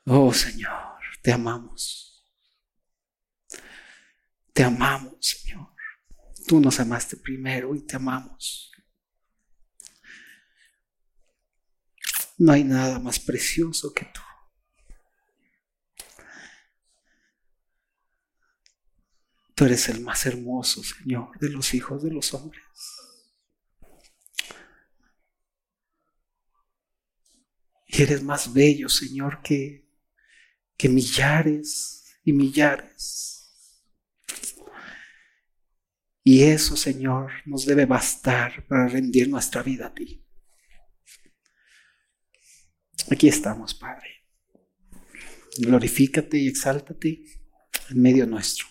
Oh Señor, te amamos. Te amamos, Señor. Tú nos amaste primero y te amamos. No hay nada más precioso que tú. Tú eres el más hermoso, Señor, de los hijos de los hombres. Y eres más bello, Señor, que, que millares y millares. Y eso, Señor, nos debe bastar para rendir nuestra vida a ti. Aquí estamos, Padre. Glorifícate y exáltate en medio nuestro.